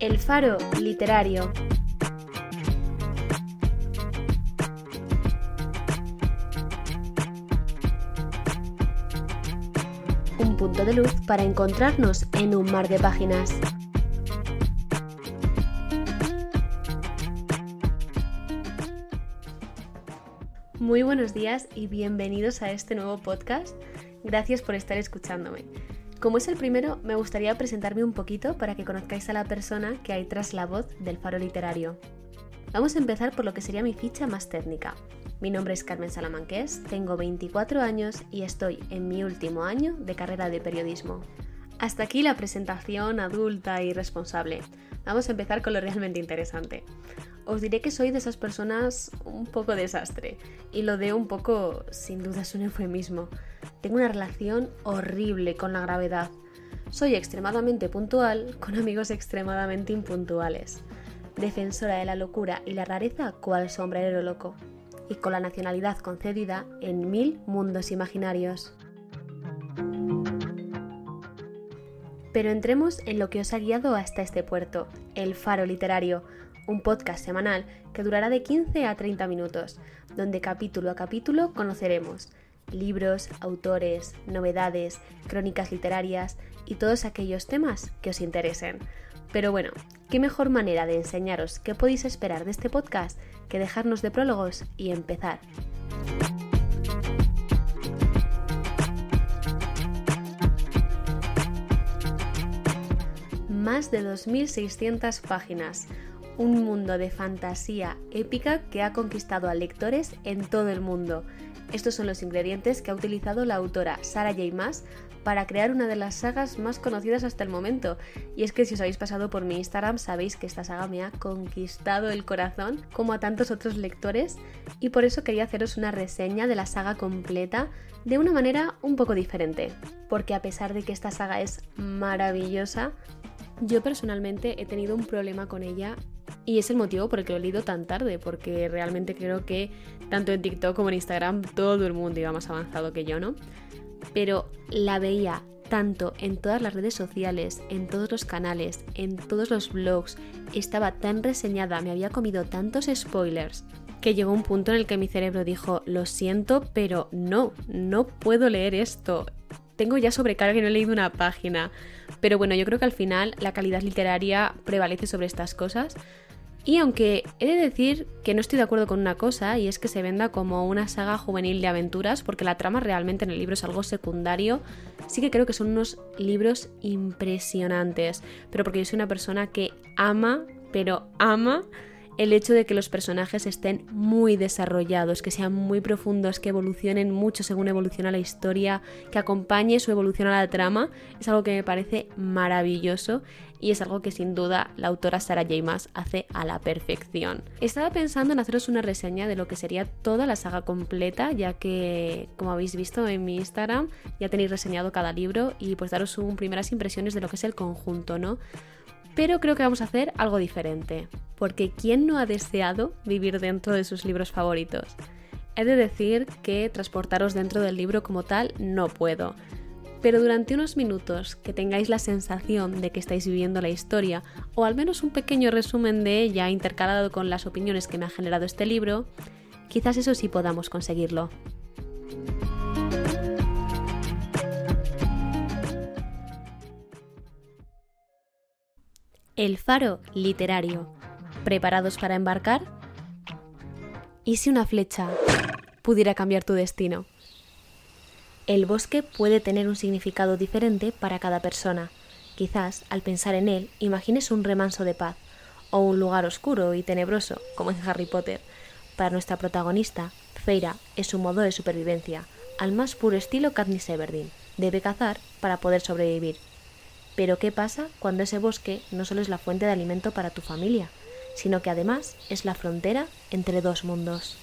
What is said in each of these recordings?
El Faro Literario. Un punto de luz para encontrarnos en un mar de páginas. Muy buenos días y bienvenidos a este nuevo podcast. Gracias por estar escuchándome. Como es el primero, me gustaría presentarme un poquito para que conozcáis a la persona que hay tras la voz del faro literario. Vamos a empezar por lo que sería mi ficha más técnica. Mi nombre es Carmen Salamanqués, tengo 24 años y estoy en mi último año de carrera de periodismo. Hasta aquí la presentación adulta y responsable. Vamos a empezar con lo realmente interesante. Os diré que soy de esas personas un poco desastre, y lo de un poco, sin duda, es un eufemismo. Tengo una relación horrible con la gravedad. Soy extremadamente puntual con amigos extremadamente impuntuales. Defensora de la locura y la rareza cual sombrerero loco. Y con la nacionalidad concedida en mil mundos imaginarios. Pero entremos en lo que os ha guiado hasta este puerto, el faro literario, un podcast semanal que durará de 15 a 30 minutos, donde capítulo a capítulo conoceremos libros, autores, novedades, crónicas literarias y todos aquellos temas que os interesen. Pero bueno, ¿qué mejor manera de enseñaros qué podéis esperar de este podcast que dejarnos de prólogos y empezar? Más de 2.600 páginas, un mundo de fantasía épica que ha conquistado a lectores en todo el mundo. Estos son los ingredientes que ha utilizado la autora Sarah J. Para crear una de las sagas más conocidas hasta el momento. Y es que si os habéis pasado por mi Instagram sabéis que esta saga me ha conquistado el corazón, como a tantos otros lectores, y por eso quería haceros una reseña de la saga completa de una manera un poco diferente. Porque a pesar de que esta saga es maravillosa, yo personalmente he tenido un problema con ella y es el motivo por el que lo he leído tan tarde, porque realmente creo que tanto en TikTok como en Instagram todo el mundo iba más avanzado que yo, ¿no? Pero la veía tanto en todas las redes sociales, en todos los canales, en todos los blogs, estaba tan reseñada, me había comido tantos spoilers, que llegó un punto en el que mi cerebro dijo, lo siento, pero no, no puedo leer esto. Tengo ya sobrecarga y no he leído una página. Pero bueno, yo creo que al final la calidad literaria prevalece sobre estas cosas. Y aunque he de decir que no estoy de acuerdo con una cosa, y es que se venda como una saga juvenil de aventuras, porque la trama realmente en el libro es algo secundario, sí que creo que son unos libros impresionantes, pero porque yo soy una persona que ama, pero ama el hecho de que los personajes estén muy desarrollados, que sean muy profundos, que evolucionen mucho según evoluciona la historia, que acompañe su evolución a la trama, es algo que me parece maravilloso y es algo que sin duda la autora Sarah J. Maas hace a la perfección. Estaba pensando en haceros una reseña de lo que sería toda la saga completa, ya que, como habéis visto en mi Instagram, ya tenéis reseñado cada libro y pues daros un primeras impresiones de lo que es el conjunto, ¿no? Pero creo que vamos a hacer algo diferente, porque ¿quién no ha deseado vivir dentro de sus libros favoritos? He de decir que transportaros dentro del libro como tal no puedo, pero durante unos minutos que tengáis la sensación de que estáis viviendo la historia, o al menos un pequeño resumen de ella intercalado con las opiniones que me ha generado este libro, quizás eso sí podamos conseguirlo. El faro literario. ¿Preparados para embarcar? ¿Y si una flecha pudiera cambiar tu destino? El bosque puede tener un significado diferente para cada persona. Quizás, al pensar en él, imagines un remanso de paz, o un lugar oscuro y tenebroso, como en Harry Potter. Para nuestra protagonista, Feira es su modo de supervivencia, al más puro estilo Katniss Everdeen. Debe cazar para poder sobrevivir, pero ¿qué pasa cuando ese bosque no solo es la fuente de alimento para tu familia, sino que además es la frontera entre dos mundos?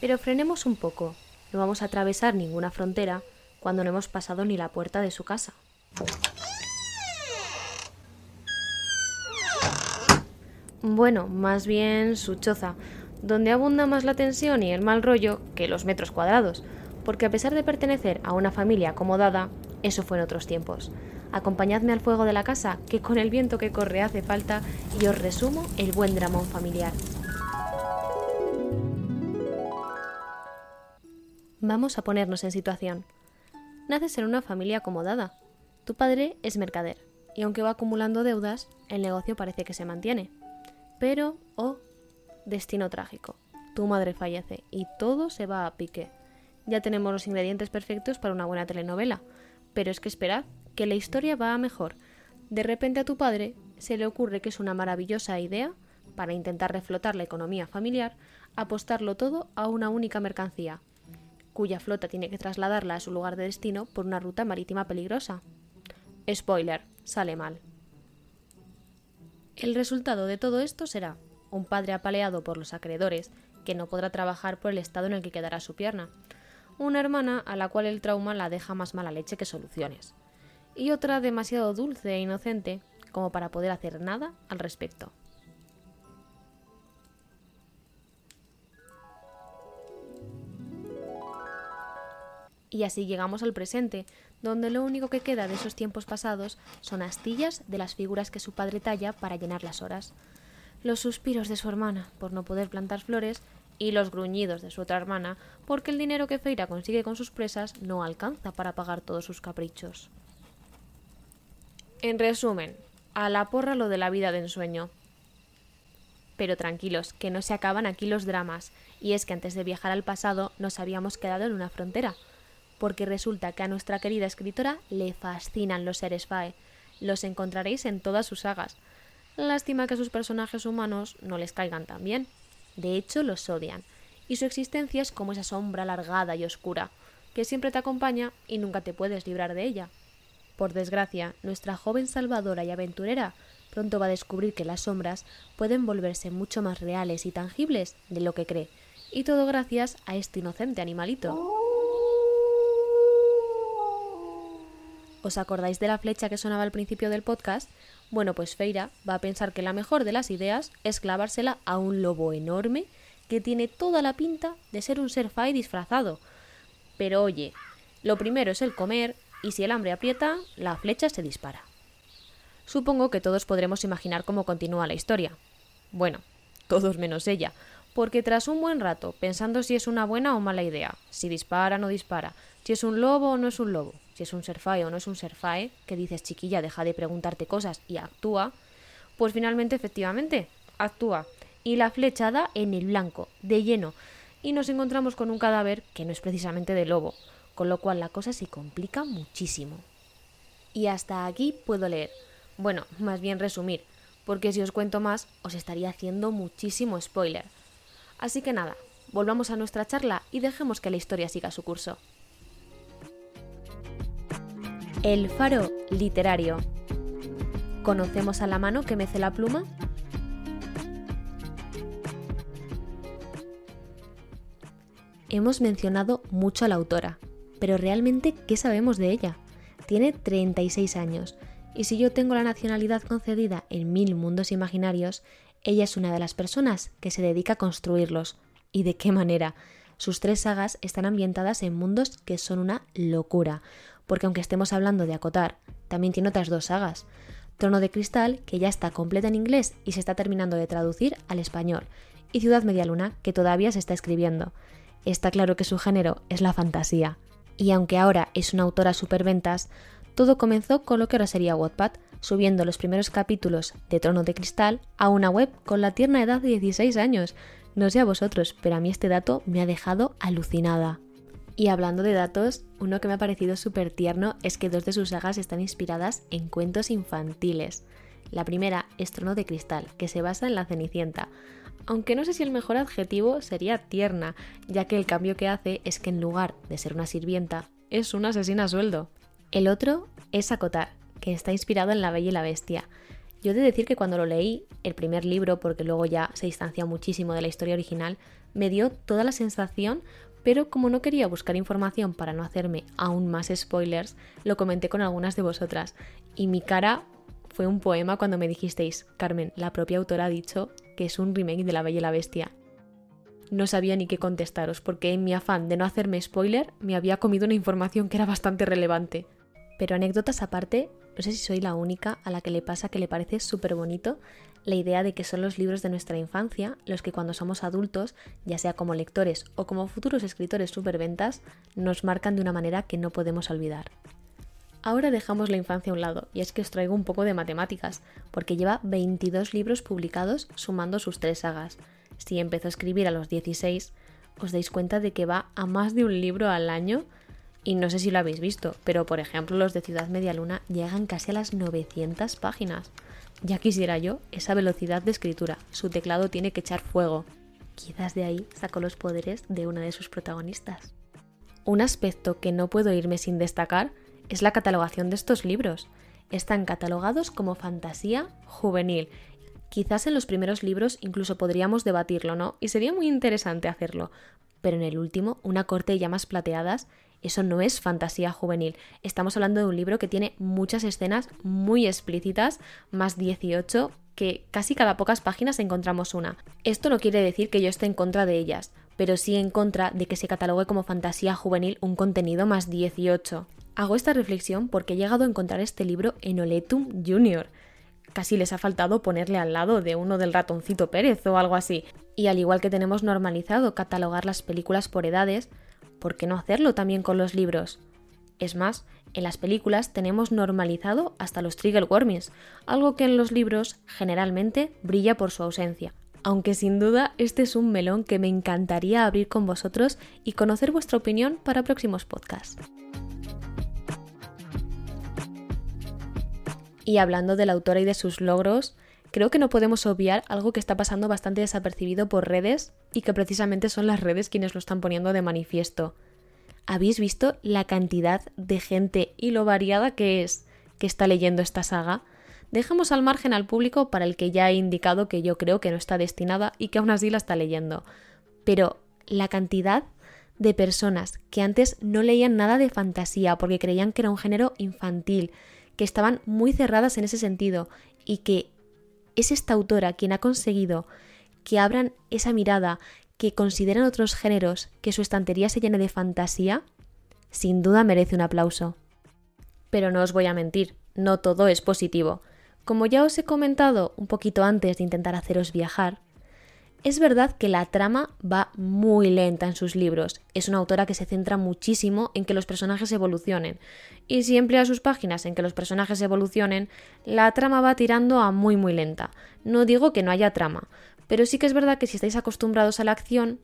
Pero frenemos un poco, no vamos a atravesar ninguna frontera cuando no hemos pasado ni la puerta de su casa. Bueno, más bien su choza, donde abunda más la tensión y el mal rollo que los metros cuadrados, porque a pesar de pertenecer a una familia acomodada, eso fue en otros tiempos. Acompañadme al fuego de la casa, que con el viento que corre hace falta, y os resumo el buen dramón familiar. Vamos a ponernos en situación. Naces en una familia acomodada. Tu padre es mercader, y aunque va acumulando deudas, el negocio parece que se mantiene. Pero, oh, destino trágico. Tu madre fallece y todo se va a pique. Ya tenemos los ingredientes perfectos para una buena telenovela. Pero es que esperad, que la historia va a mejor. De repente a tu padre se le ocurre que es una maravillosa idea, para intentar reflotar la economía familiar, apostarlo todo a una única mercancía, cuya flota tiene que trasladarla a su lugar de destino por una ruta marítima peligrosa. Spoiler, sale mal. El resultado de todo esto será un padre apaleado por los acreedores, que no podrá trabajar por el estado en el que quedará su pierna, una hermana a la cual el trauma la deja más mala leche que soluciones, y otra demasiado dulce e inocente como para poder hacer nada al respecto. Y así llegamos al presente, donde lo único que queda de esos tiempos pasados son astillas de las figuras que su padre talla para llenar las horas, los suspiros de su hermana por no poder plantar flores y los gruñidos de su otra hermana porque el dinero que Feira consigue con sus presas no alcanza para pagar todos sus caprichos. En resumen, a la porra lo de la vida de ensueño. Pero tranquilos, que no se acaban aquí los dramas, y es que antes de viajar al pasado nos habíamos quedado en una frontera, porque resulta que a nuestra querida escritora le fascinan los seres Fae. Los encontraréis en todas sus sagas. Lástima que sus personajes humanos no les caigan tan bien. De hecho, los odian, y su existencia es como esa sombra alargada y oscura, que siempre te acompaña y nunca te puedes librar de ella. Por desgracia, nuestra joven salvadora y aventurera pronto va a descubrir que las sombras pueden volverse mucho más reales y tangibles de lo que cree, y todo gracias a este inocente animalito. ¿Os acordáis de la flecha que sonaba al principio del podcast? Bueno, pues Feira va a pensar que la mejor de las ideas es clavársela a un lobo enorme que tiene toda la pinta de ser un ser fai disfrazado. Pero oye, lo primero es el comer y si el hambre aprieta, la flecha se dispara. Supongo que todos podremos imaginar cómo continúa la historia. Bueno, todos menos ella, porque tras un buen rato, pensando si es una buena o mala idea, si dispara o no dispara, si es un lobo o no es un lobo, si es un serfae o no es un serfae, que dices chiquilla, deja de preguntarte cosas y actúa, pues finalmente efectivamente actúa y la flecha da en el blanco, de lleno, y nos encontramos con un cadáver que no es precisamente de lobo, con lo cual la cosa se complica muchísimo. Y hasta aquí puedo leer. Bueno, más bien resumir, porque si os cuento más os estaría haciendo muchísimo spoiler. Así que nada, volvamos a nuestra charla y dejemos que la historia siga su curso. El faro literario. ¿Conocemos a la mano que mece la pluma? Hemos mencionado mucho a la autora, pero realmente, ¿qué sabemos de ella? Tiene 36 años, y si yo tengo la nacionalidad concedida en mil mundos imaginarios, ella es una de las personas que se dedica a construirlos. ¿Y de qué manera? Sus tres sagas están ambientadas en mundos que son una locura, porque aunque estemos hablando de acotar, también tiene otras dos sagas. Trono de Cristal, que ya está completa en inglés y se está terminando de traducir al español, y Ciudad Media Luna, que todavía se está escribiendo. Está claro que su género es la fantasía y aunque ahora es una autora superventas, todo comenzó con lo que ahora sería Wattpad, subiendo los primeros capítulos de Trono de Cristal a una web con la tierna edad de 16 años. No sé a vosotros, pero a mí este dato me ha dejado alucinada. Y hablando de datos, uno que me ha parecido súper tierno es que dos de sus sagas están inspiradas en cuentos infantiles. La primera es Trono de Cristal, que se basa en la Cenicienta, aunque no sé si el mejor adjetivo sería tierna, ya que el cambio que hace es que en lugar de ser una sirvienta, es una asesina a sueldo. El otro es Acotar, que está inspirado en La Bella y la Bestia. Yo he de decir que cuando lo leí, el primer libro, porque luego ya se distancia muchísimo de la historia original, me dio toda la sensación, pero como no quería buscar información para no hacerme aún más spoilers, lo comenté con algunas de vosotras, y mi cara fue un poema cuando me dijisteis, Carmen, la propia autora ha dicho que es un remake de La Bella y la Bestia. No sabía ni qué contestaros, porque en mi afán de no hacerme spoiler me había comido una información que era bastante relevante. Pero anécdotas aparte, no sé si soy la única a la que le pasa que le parece súper bonito la idea de que son los libros de nuestra infancia los que cuando somos adultos, ya sea como lectores o como futuros escritores superventas, nos marcan de una manera que no podemos olvidar. Ahora dejamos la infancia a un lado, y es que os traigo un poco de matemáticas, porque lleva 22 libros publicados sumando sus tres sagas. Si empezó a escribir a los 16, os dais cuenta de que va a más de un libro al año, y no sé si lo habéis visto, pero por ejemplo los de Ciudad Media Luna llegan casi a las 900 páginas. Ya quisiera yo esa velocidad de escritura. Su teclado tiene que echar fuego. Quizás de ahí sacó los poderes de una de sus protagonistas. Un aspecto que no puedo irme sin destacar es la catalogación de estos libros. Están catalogados como fantasía juvenil. Quizás en los primeros libros incluso podríamos debatirlo, ¿no? Y sería muy interesante hacerlo. Pero en el último, Una corte y llamas plateadas, eso no es fantasía juvenil. Estamos hablando de un libro que tiene muchas escenas muy explícitas, más 18, que casi cada pocas páginas encontramos una. Esto no quiere decir que yo esté en contra de ellas, pero sí en contra de que se catalogue como fantasía juvenil un contenido más 18. Hago esta reflexión porque he llegado a encontrar este libro en Oletum Junior. Casi les ha faltado ponerle al lado de uno del ratoncito Pérez o algo así. Y al igual que tenemos normalizado catalogar las películas por edades, ¿por qué no hacerlo también con los libros? Es más, en las películas tenemos normalizado hasta los trigger warnings, algo que en los libros generalmente brilla por su ausencia. Aunque sin duda este es un melón que me encantaría abrir con vosotros y conocer vuestra opinión para próximos podcasts. Y hablando de la autora y de sus logros, creo que no podemos obviar algo que está pasando bastante desapercibido por redes y que precisamente son las redes quienes lo están poniendo de manifiesto. ¿Habéis visto la cantidad de gente y lo variada que es que está leyendo esta saga? Dejemos al margen al público para el que ya he indicado que yo creo que no está destinada y que aún así la está leyendo. Pero la cantidad de personas que antes no leían nada de fantasía porque creían que era un género infantil, que estaban muy cerradas en ese sentido y que es esta autora quien ha conseguido que abran esa mirada, que consideran otros géneros, que su estantería se llene de fantasía, sin duda merece un aplauso. Pero no os voy a mentir, no todo es positivo. Como ya os he comentado un poquito antes de intentar haceros viajar, es verdad que la trama va muy lenta en sus libros. Es una autora que se centra muchísimo en que los personajes evolucionen. Y si emplea sus páginas en que los personajes evolucionen, la trama va tirando a muy muy lenta. No digo que no haya trama, pero sí que es verdad que si estáis acostumbrados a la acción,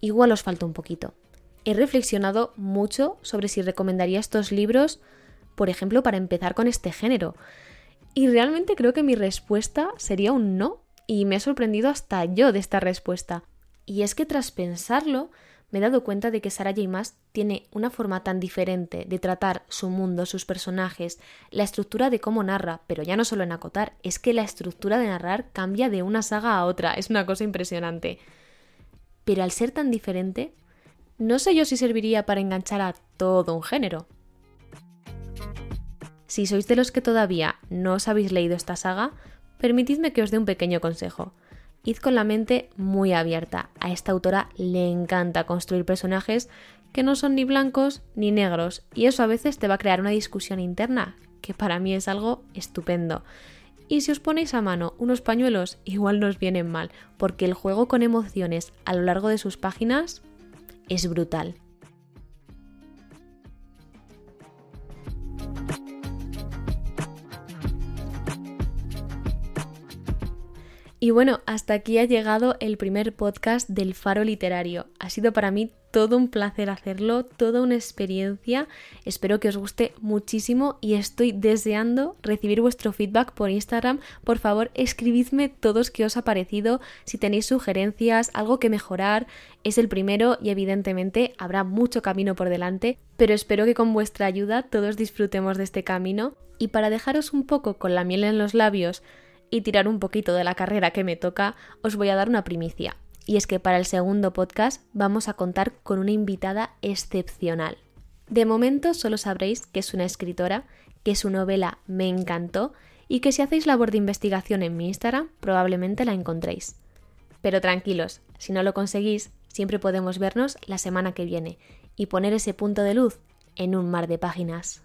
igual os falta un poquito. He reflexionado mucho sobre si recomendaría estos libros, por ejemplo, para empezar con este género. Y realmente creo que mi respuesta sería un no y me he sorprendido hasta yo de esta respuesta. Y es que tras pensarlo, me he dado cuenta de que Sarah J. Maas tiene una forma tan diferente de tratar su mundo, sus personajes, la estructura de cómo narra, pero ya no solo en acotar, es que la estructura de narrar cambia de una saga a otra, es una cosa impresionante. Pero al ser tan diferente, no sé yo si serviría para enganchar a todo un género. Si sois de los que todavía no os habéis leído esta saga, Permitidme que os dé un pequeño consejo. Id con la mente muy abierta. A esta autora le encanta construir personajes que no son ni blancos ni negros, y eso a veces te va a crear una discusión interna, que para mí es algo estupendo. Y si os ponéis a mano unos pañuelos, igual nos vienen mal, porque el juego con emociones a lo largo de sus páginas es brutal. Y bueno, hasta aquí ha llegado el primer podcast del Faro Literario. Ha sido para mí todo un placer hacerlo, toda una experiencia. Espero que os guste muchísimo y estoy deseando recibir vuestro feedback por Instagram. Por favor, escribidme todos qué os ha parecido, si tenéis sugerencias, algo que mejorar. Es el primero y evidentemente habrá mucho camino por delante, pero espero que con vuestra ayuda todos disfrutemos de este camino. Y para dejaros un poco con la miel en los labios, y tirar un poquito de la carrera que me toca, os voy a dar una primicia. Y es que para el segundo podcast vamos a contar con una invitada excepcional. De momento solo sabréis que es una escritora, que su novela me encantó y que si hacéis labor de investigación en mi Instagram probablemente la encontréis. Pero tranquilos, si no lo conseguís, siempre podemos vernos la semana que viene y poner ese punto de luz en un mar de páginas.